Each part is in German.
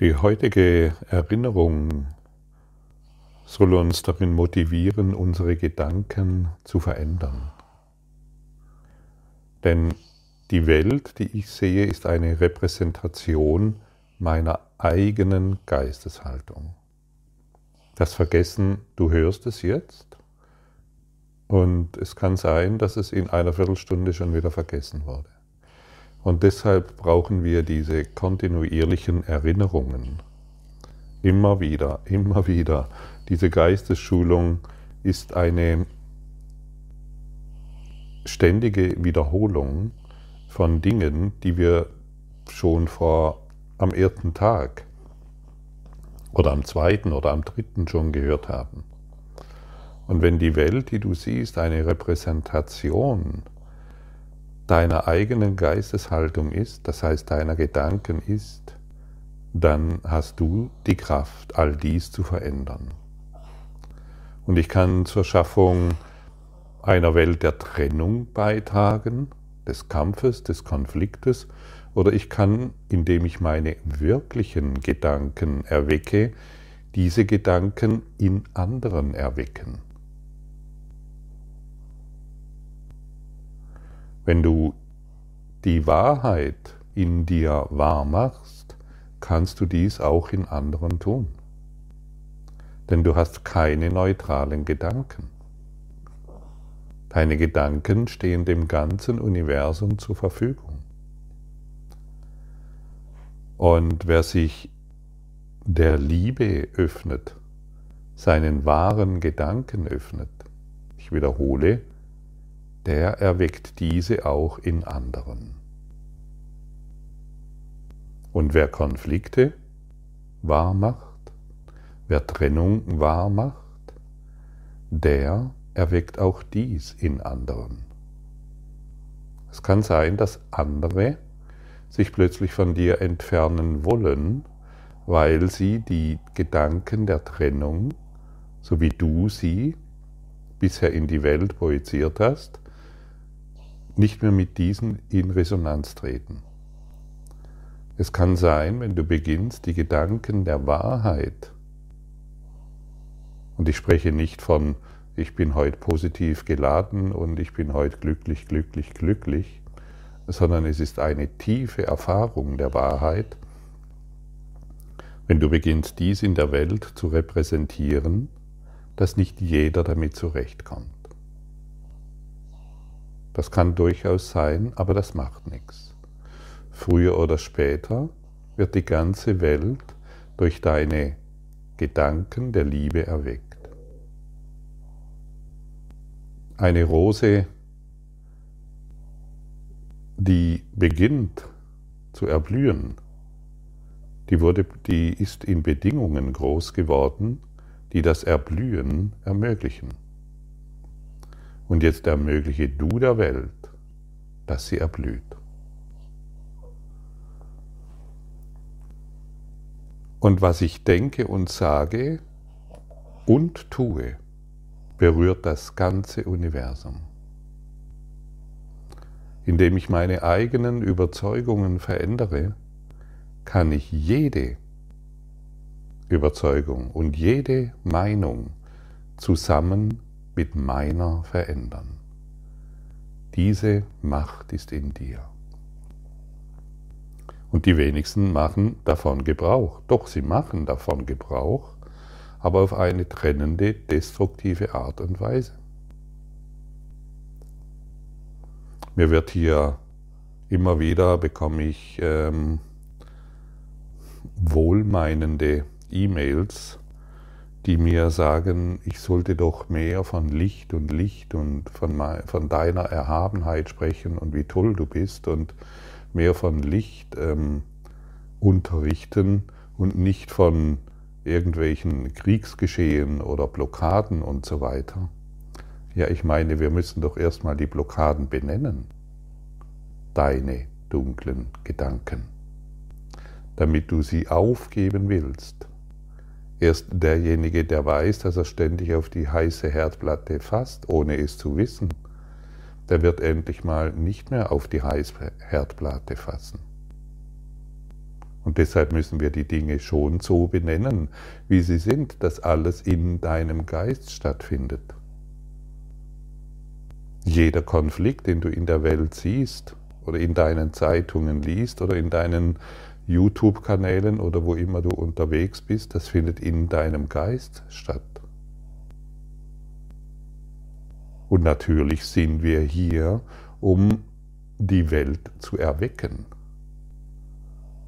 Die heutige Erinnerung soll uns darin motivieren, unsere Gedanken zu verändern. Denn die Welt, die ich sehe, ist eine Repräsentation meiner eigenen Geisteshaltung. Das Vergessen, du hörst es jetzt und es kann sein, dass es in einer Viertelstunde schon wieder vergessen wurde. Und deshalb brauchen wir diese kontinuierlichen Erinnerungen. Immer wieder, immer wieder. Diese Geistesschulung ist eine ständige Wiederholung von Dingen, die wir schon vor am ersten Tag oder am zweiten oder am dritten schon gehört haben. Und wenn die Welt, die du siehst, eine Repräsentation deiner eigenen Geisteshaltung ist, das heißt deiner Gedanken ist, dann hast du die Kraft, all dies zu verändern. Und ich kann zur Schaffung einer Welt der Trennung beitragen, des Kampfes, des Konfliktes, oder ich kann, indem ich meine wirklichen Gedanken erwecke, diese Gedanken in anderen erwecken. Wenn du die Wahrheit in dir wahr machst, kannst du dies auch in anderen tun. Denn du hast keine neutralen Gedanken. Deine Gedanken stehen dem ganzen Universum zur Verfügung. Und wer sich der Liebe öffnet, seinen wahren Gedanken öffnet, ich wiederhole, der erweckt diese auch in anderen. Und wer Konflikte wahr macht, wer Trennung wahr macht, der erweckt auch dies in anderen. Es kann sein, dass andere sich plötzlich von dir entfernen wollen, weil sie die Gedanken der Trennung, so wie du sie bisher in die Welt projiziert hast, nicht mehr mit diesen in Resonanz treten. Es kann sein, wenn du beginnst, die Gedanken der Wahrheit, und ich spreche nicht von, ich bin heute positiv geladen und ich bin heute glücklich, glücklich, glücklich, sondern es ist eine tiefe Erfahrung der Wahrheit, wenn du beginnst, dies in der Welt zu repräsentieren, dass nicht jeder damit zurechtkommt. Das kann durchaus sein, aber das macht nichts. Früher oder später wird die ganze Welt durch deine Gedanken der Liebe erweckt. Eine Rose, die beginnt zu erblühen, die, wurde, die ist in Bedingungen groß geworden, die das Erblühen ermöglichen. Und jetzt ermögliche du der Welt, dass sie erblüht. Und was ich denke und sage und tue, berührt das ganze Universum. Indem ich meine eigenen Überzeugungen verändere, kann ich jede Überzeugung und jede Meinung zusammen mit meiner verändern. Diese Macht ist in dir. Und die wenigsten machen davon Gebrauch. Doch sie machen davon Gebrauch, aber auf eine trennende, destruktive Art und Weise. Mir wird hier immer wieder, bekomme ich ähm, wohlmeinende E-Mails die mir sagen, ich sollte doch mehr von Licht und Licht und von, von deiner Erhabenheit sprechen und wie toll du bist und mehr von Licht ähm, unterrichten und nicht von irgendwelchen Kriegsgeschehen oder Blockaden und so weiter. Ja, ich meine, wir müssen doch erstmal die Blockaden benennen. Deine dunklen Gedanken. Damit du sie aufgeben willst Erst derjenige, der weiß, dass er ständig auf die heiße Herdplatte fasst, ohne es zu wissen, der wird endlich mal nicht mehr auf die heiße Herdplatte fassen. Und deshalb müssen wir die Dinge schon so benennen, wie sie sind, dass alles in deinem Geist stattfindet. Jeder Konflikt, den du in der Welt siehst oder in deinen Zeitungen liest oder in deinen YouTube-Kanälen oder wo immer du unterwegs bist, das findet in deinem Geist statt. Und natürlich sind wir hier, um die Welt zu erwecken.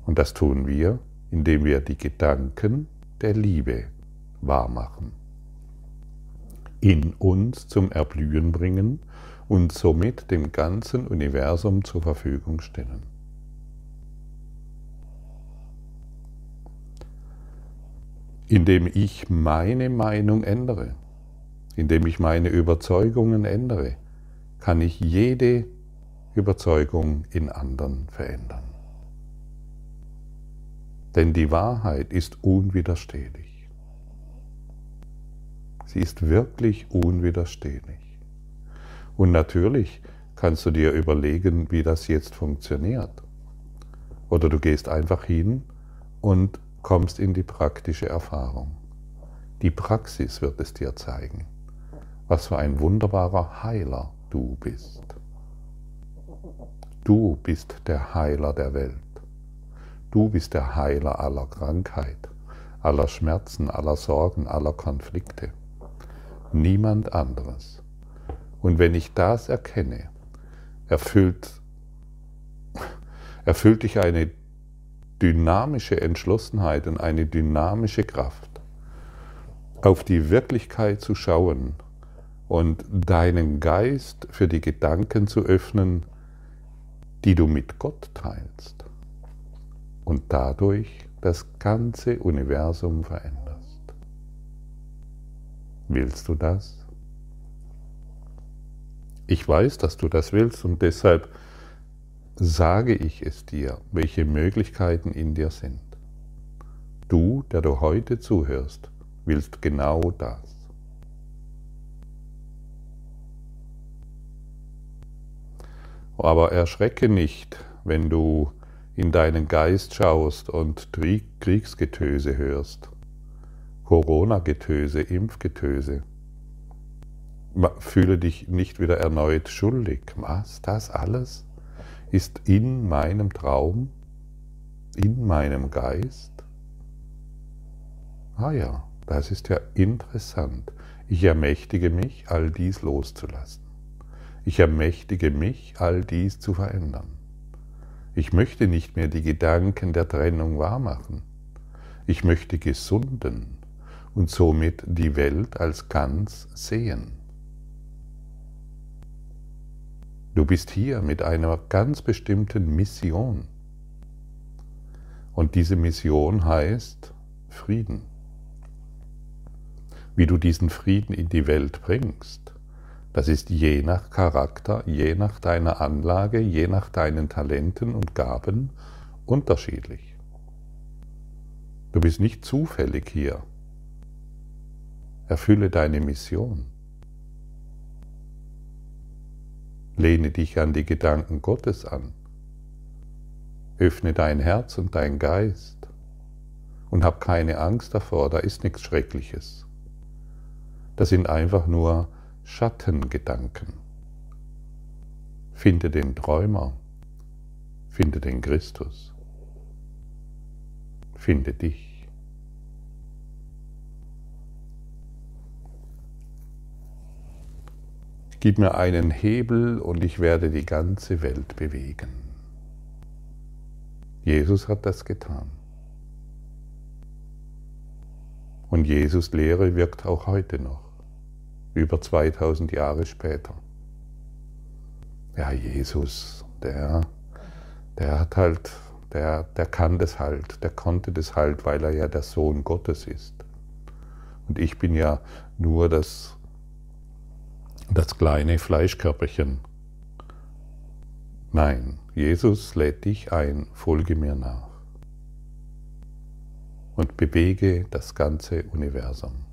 Und das tun wir, indem wir die Gedanken der Liebe wahrmachen, in uns zum Erblühen bringen und somit dem ganzen Universum zur Verfügung stellen. Indem ich meine Meinung ändere, indem ich meine Überzeugungen ändere, kann ich jede Überzeugung in anderen verändern. Denn die Wahrheit ist unwiderstehlich. Sie ist wirklich unwiderstehlich. Und natürlich kannst du dir überlegen, wie das jetzt funktioniert. Oder du gehst einfach hin und kommst in die praktische Erfahrung. Die Praxis wird es dir zeigen, was für ein wunderbarer Heiler du bist. Du bist der Heiler der Welt. Du bist der Heiler aller Krankheit, aller Schmerzen, aller Sorgen, aller Konflikte. Niemand anderes. Und wenn ich das erkenne, erfüllt, erfüllt dich eine dynamische Entschlossenheit und eine dynamische Kraft, auf die Wirklichkeit zu schauen und deinen Geist für die Gedanken zu öffnen, die du mit Gott teilst und dadurch das ganze Universum veränderst. Willst du das? Ich weiß, dass du das willst und deshalb sage ich es dir, welche Möglichkeiten in dir sind. Du, der du heute zuhörst, willst genau das. Aber erschrecke nicht, wenn du in deinen Geist schaust und Kriegsgetöse hörst, Corona-Getöse, Impfgetöse. Fühle dich nicht wieder erneut schuldig. Was? Das alles ist in meinem Traum, in meinem Geist? Ah ja, das ist ja interessant. Ich ermächtige mich, all dies loszulassen. Ich ermächtige mich, all dies zu verändern. Ich möchte nicht mehr die Gedanken der Trennung wahrmachen. Ich möchte gesunden und somit die Welt als ganz sehen. Du bist hier mit einer ganz bestimmten Mission. Und diese Mission heißt Frieden. Wie du diesen Frieden in die Welt bringst, das ist je nach Charakter, je nach deiner Anlage, je nach deinen Talenten und Gaben unterschiedlich. Du bist nicht zufällig hier. Erfülle deine Mission. Lehne dich an die Gedanken Gottes an. Öffne dein Herz und dein Geist und hab keine Angst davor, da ist nichts Schreckliches. Das sind einfach nur Schattengedanken. Finde den Träumer, finde den Christus, finde dich. Gib mir einen Hebel und ich werde die ganze Welt bewegen. Jesus hat das getan. Und Jesus Lehre wirkt auch heute noch über 2000 Jahre später. Ja, Jesus, der, der hat halt, der, der kann das halt, der konnte das halt, weil er ja der Sohn Gottes ist. Und ich bin ja nur das, das kleine Fleischkörperchen. Nein, Jesus lädt dich ein, folge mir nach und bewege das ganze Universum.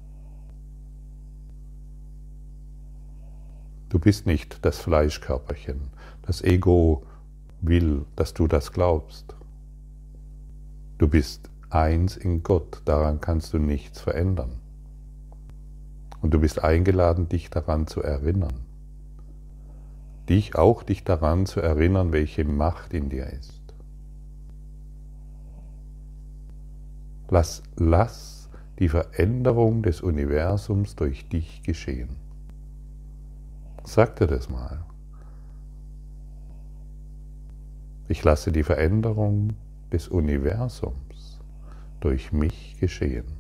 Du bist nicht das Fleischkörperchen. Das Ego will, dass du das glaubst. Du bist eins in Gott, daran kannst du nichts verändern. Und du bist eingeladen, dich daran zu erinnern. Dich auch dich daran zu erinnern, welche Macht in dir ist. Lass, lass die Veränderung des Universums durch dich geschehen. Sag dir das mal. Ich lasse die Veränderung des Universums durch mich geschehen.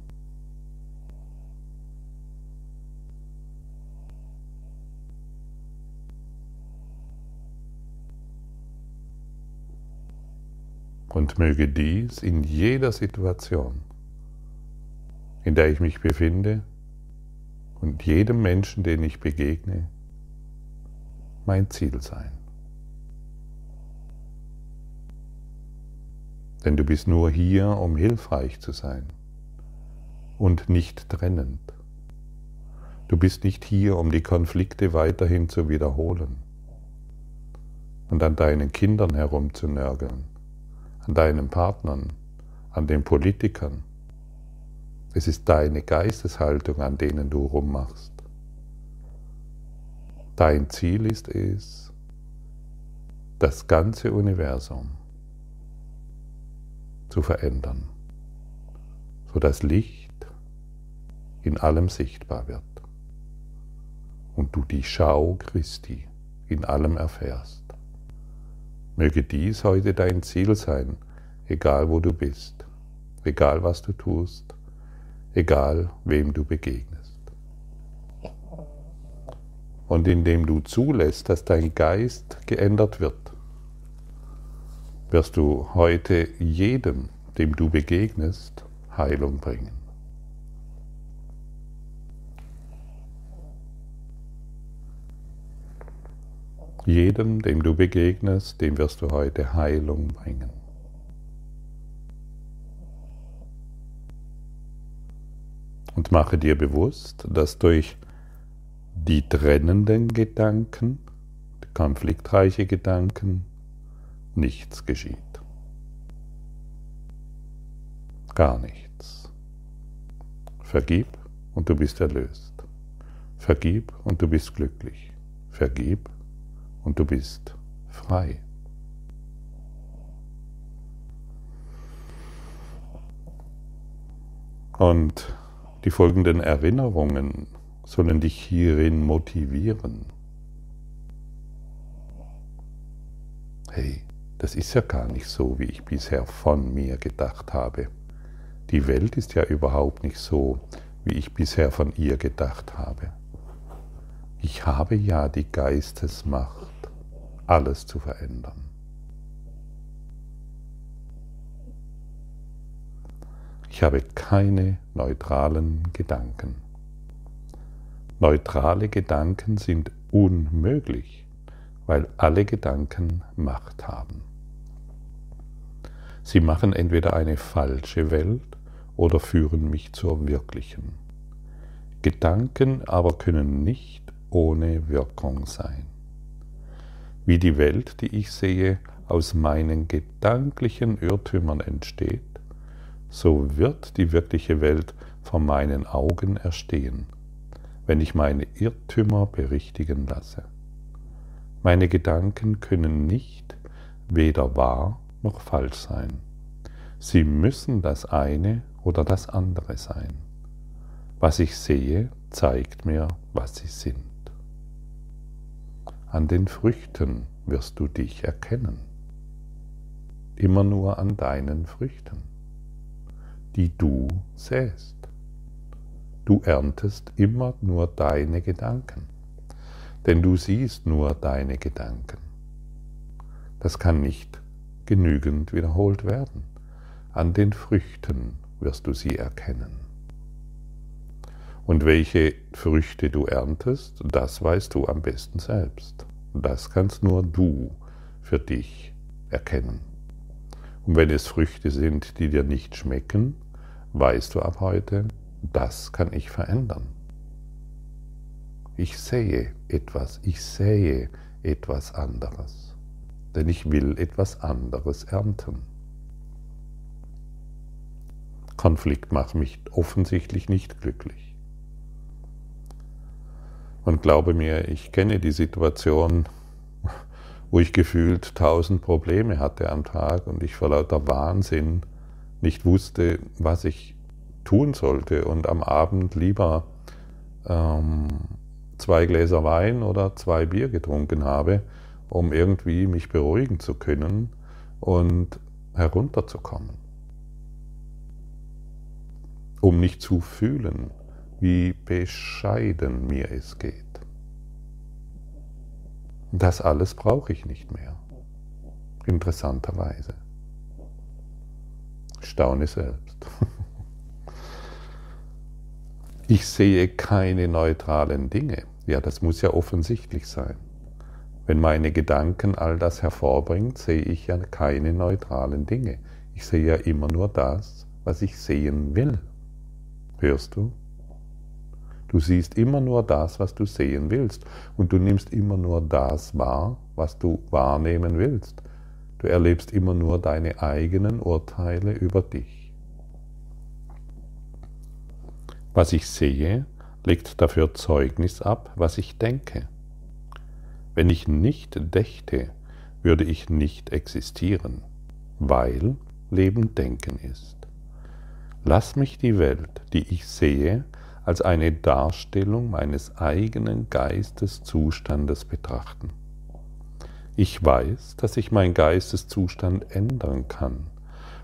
Und möge dies in jeder Situation, in der ich mich befinde und jedem Menschen, den ich begegne, mein Ziel sein. Denn du bist nur hier, um hilfreich zu sein und nicht trennend. Du bist nicht hier, um die Konflikte weiterhin zu wiederholen und an deinen Kindern herumzunörgeln, an deinen Partnern, an den Politikern. Es ist deine Geisteshaltung, an denen du rummachst. Dein Ziel ist es, das ganze Universum zu verändern, sodass Licht in allem sichtbar wird und du die Schau Christi in allem erfährst. Möge dies heute dein Ziel sein, egal wo du bist, egal was du tust, egal wem du begegnest. Und indem du zulässt, dass dein Geist geändert wird, wirst du heute jedem, dem du begegnest, Heilung bringen. Jedem, dem du begegnest, dem wirst du heute Heilung bringen. Und mache dir bewusst, dass durch die trennenden Gedanken, konfliktreiche Gedanken, nichts geschieht. Gar nichts. Vergib und du bist erlöst. Vergib und du bist glücklich. Vergib und du bist frei. Und die folgenden Erinnerungen sollen dich hierin motivieren. Hey, das ist ja gar nicht so, wie ich bisher von mir gedacht habe. Die Welt ist ja überhaupt nicht so, wie ich bisher von ihr gedacht habe. Ich habe ja die Geistesmacht, alles zu verändern. Ich habe keine neutralen Gedanken. Neutrale Gedanken sind unmöglich, weil alle Gedanken Macht haben. Sie machen entweder eine falsche Welt oder führen mich zur wirklichen. Gedanken aber können nicht ohne Wirkung sein. Wie die Welt, die ich sehe, aus meinen gedanklichen Irrtümern entsteht, so wird die wirkliche Welt vor meinen Augen erstehen, wenn ich meine Irrtümer berichtigen lasse. Meine Gedanken können nicht weder wahr noch falsch sein. Sie müssen das eine oder das andere sein. Was ich sehe, zeigt mir, was sie sind. An den Früchten wirst du dich erkennen. Immer nur an deinen Früchten, die du säst. Du erntest immer nur deine Gedanken, denn du siehst nur deine Gedanken. Das kann nicht genügend wiederholt werden. An den Früchten wirst du sie erkennen. Und welche Früchte du erntest, das weißt du am besten selbst. Das kannst nur du für dich erkennen. Und wenn es Früchte sind, die dir nicht schmecken, weißt du ab heute, das kann ich verändern. Ich sehe etwas, ich sehe etwas anderes denn ich will etwas anderes ernten. Konflikt macht mich offensichtlich nicht glücklich. Und glaube mir, ich kenne die Situation, wo ich gefühlt tausend Probleme hatte am Tag und ich vor lauter Wahnsinn nicht wusste, was ich tun sollte und am Abend lieber ähm, zwei Gläser Wein oder zwei Bier getrunken habe, um irgendwie mich beruhigen zu können und herunterzukommen. Um nicht zu fühlen, wie bescheiden mir es geht. Das alles brauche ich nicht mehr. Interessanterweise. Staune selbst. Ich sehe keine neutralen Dinge. Ja, das muss ja offensichtlich sein. Wenn meine Gedanken all das hervorbringen, sehe ich ja keine neutralen Dinge. Ich sehe ja immer nur das, was ich sehen will. Hörst du? Du siehst immer nur das, was du sehen willst. Und du nimmst immer nur das wahr, was du wahrnehmen willst. Du erlebst immer nur deine eigenen Urteile über dich. Was ich sehe, legt dafür Zeugnis ab, was ich denke. Wenn ich nicht dächte, würde ich nicht existieren, weil Leben Denken ist. Lass mich die Welt, die ich sehe, als eine Darstellung meines eigenen Geisteszustandes betrachten. Ich weiß, dass ich meinen Geisteszustand ändern kann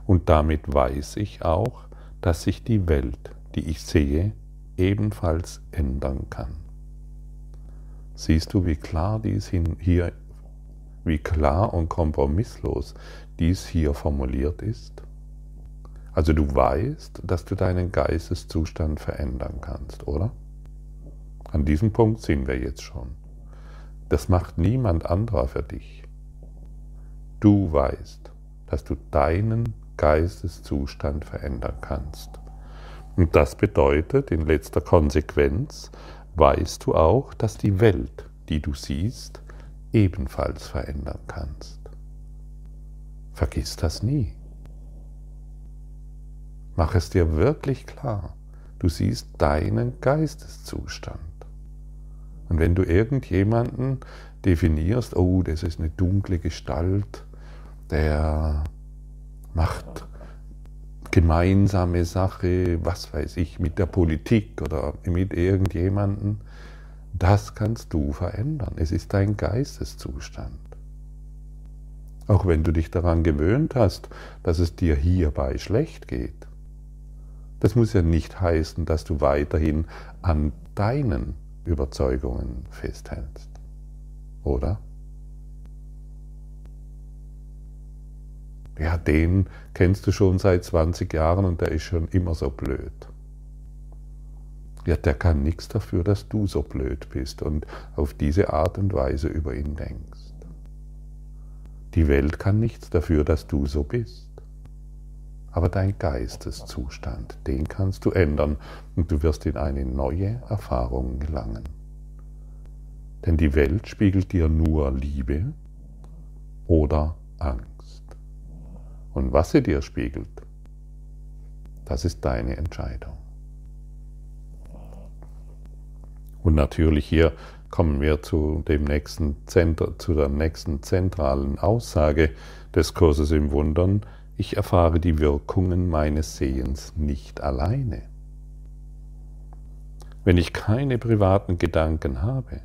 und damit weiß ich auch, dass sich die Welt die ich sehe, ebenfalls ändern kann. Siehst du, wie klar dies hier, wie klar und kompromisslos dies hier formuliert ist? Also du weißt, dass du deinen Geisteszustand verändern kannst, oder? An diesem Punkt sind wir jetzt schon. Das macht niemand anderer für dich. Du weißt, dass du deinen Geisteszustand verändern kannst. Und das bedeutet, in letzter Konsequenz, weißt du auch, dass die Welt, die du siehst, ebenfalls verändern kannst. Vergiss das nie. Mach es dir wirklich klar. Du siehst deinen Geisteszustand. Und wenn du irgendjemanden definierst, oh, das ist eine dunkle Gestalt, der macht gemeinsame Sache, was weiß ich, mit der Politik oder mit irgendjemandem, das kannst du verändern. Es ist dein Geisteszustand. Auch wenn du dich daran gewöhnt hast, dass es dir hierbei schlecht geht. Das muss ja nicht heißen, dass du weiterhin an deinen Überzeugungen festhältst. Oder? ja, den kennst du schon seit 20 Jahren und der ist schon immer so blöd. Ja, der kann nichts dafür, dass du so blöd bist und auf diese Art und Weise über ihn denkst. Die Welt kann nichts dafür, dass du so bist. Aber dein Geisteszustand, den kannst du ändern und du wirst in eine neue Erfahrung gelangen. Denn die Welt spiegelt dir nur Liebe oder Angst. Und was sie dir spiegelt, das ist deine Entscheidung. Und natürlich hier kommen wir zu, dem nächsten Zentr, zu der nächsten zentralen Aussage des Kurses im Wundern. Ich erfahre die Wirkungen meines Sehens nicht alleine. Wenn ich keine privaten Gedanken habe,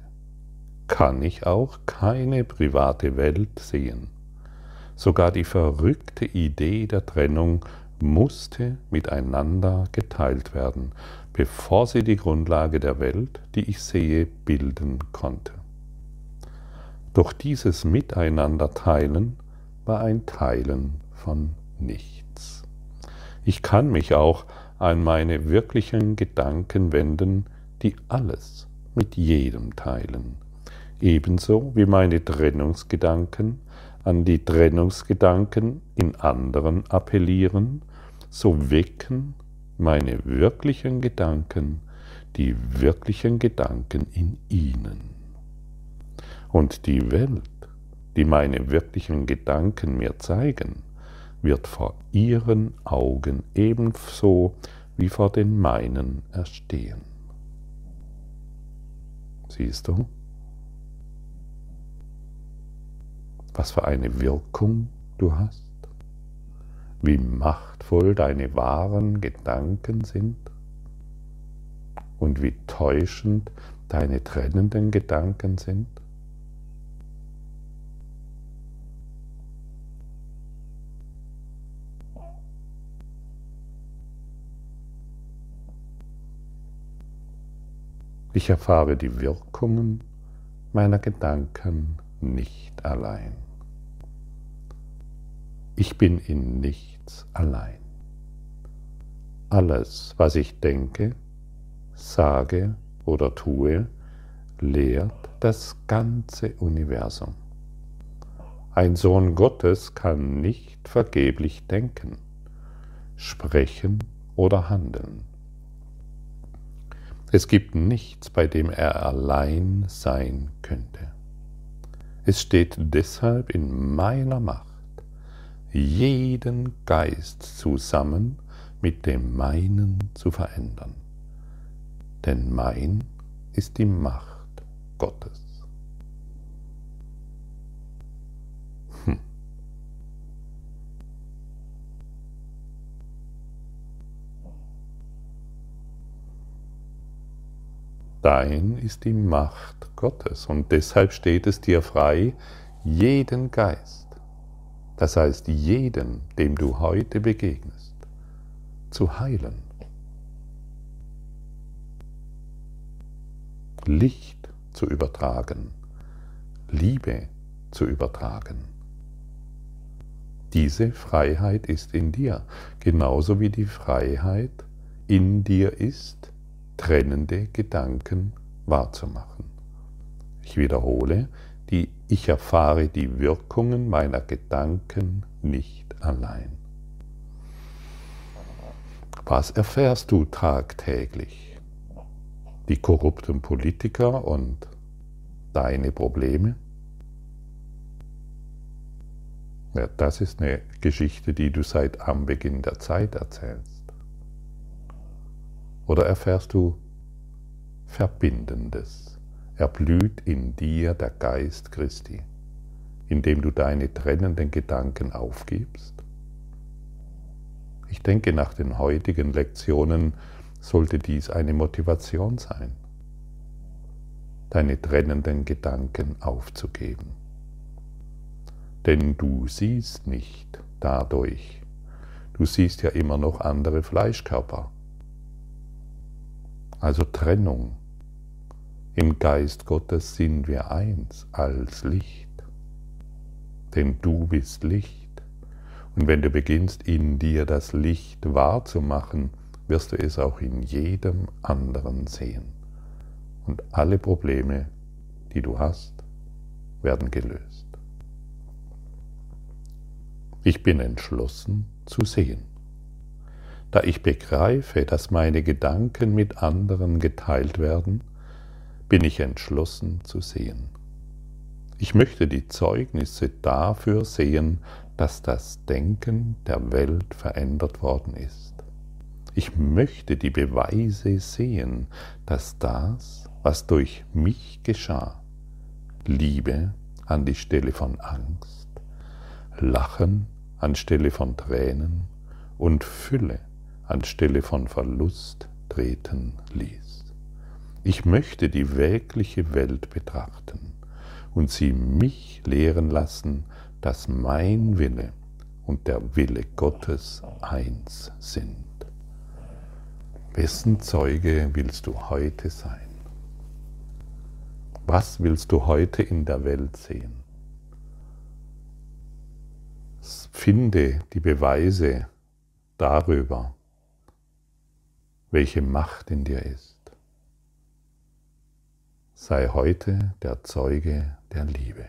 kann ich auch keine private Welt sehen. Sogar die verrückte Idee der Trennung musste miteinander geteilt werden, bevor sie die Grundlage der Welt, die ich sehe, bilden konnte. Doch dieses Miteinander teilen war ein Teilen von nichts. Ich kann mich auch an meine wirklichen Gedanken wenden, die alles mit jedem teilen, ebenso wie meine Trennungsgedanken an die Trennungsgedanken in anderen appellieren, so wecken meine wirklichen Gedanken die wirklichen Gedanken in ihnen. Und die Welt, die meine wirklichen Gedanken mir zeigen, wird vor ihren Augen ebenso wie vor den meinen erstehen. Siehst du? Was für eine Wirkung du hast? Wie machtvoll deine wahren Gedanken sind? Und wie täuschend deine trennenden Gedanken sind? Ich erfahre die Wirkungen meiner Gedanken nicht allein. Ich bin in nichts allein. Alles, was ich denke, sage oder tue, lehrt das ganze Universum. Ein Sohn Gottes kann nicht vergeblich denken, sprechen oder handeln. Es gibt nichts, bei dem er allein sein könnte. Es steht deshalb in meiner Macht, jeden Geist zusammen mit dem meinen zu verändern. Denn mein ist die Macht Gottes. Dein ist die Macht Gottes und deshalb steht es dir frei, jeden Geist, das heißt jeden, dem du heute begegnest, zu heilen. Licht zu übertragen, Liebe zu übertragen. Diese Freiheit ist in dir, genauso wie die Freiheit in dir ist, trennende Gedanken wahrzumachen. Ich wiederhole, die, ich erfahre die Wirkungen meiner Gedanken nicht allein. Was erfährst du tagtäglich? Die korrupten Politiker und deine Probleme? Ja, das ist eine Geschichte, die du seit Anbeginn der Zeit erzählst. Oder erfährst du Verbindendes? Erblüht in dir der Geist Christi, indem du deine trennenden Gedanken aufgibst? Ich denke, nach den heutigen Lektionen sollte dies eine Motivation sein, deine trennenden Gedanken aufzugeben. Denn du siehst nicht dadurch, du siehst ja immer noch andere Fleischkörper also Trennung. Im Geist Gottes sind wir eins als Licht. Denn du bist Licht. Und wenn du beginnst, in dir das Licht wahrzumachen, wirst du es auch in jedem anderen sehen. Und alle Probleme, die du hast, werden gelöst. Ich bin entschlossen zu sehen da ich begreife, dass meine Gedanken mit anderen geteilt werden, bin ich entschlossen zu sehen. Ich möchte die Zeugnisse dafür sehen, dass das Denken der Welt verändert worden ist. Ich möchte die Beweise sehen, dass das, was durch mich geschah, Liebe an die Stelle von Angst, Lachen anstelle von Tränen und Fülle anstelle von Verlust treten ließ. Ich möchte die wirkliche Welt betrachten und sie mich lehren lassen, dass mein Wille und der Wille Gottes eins sind. Wessen Zeuge willst du heute sein? Was willst du heute in der Welt sehen? Finde die Beweise darüber, welche Macht in dir ist. Sei heute der Zeuge der Liebe.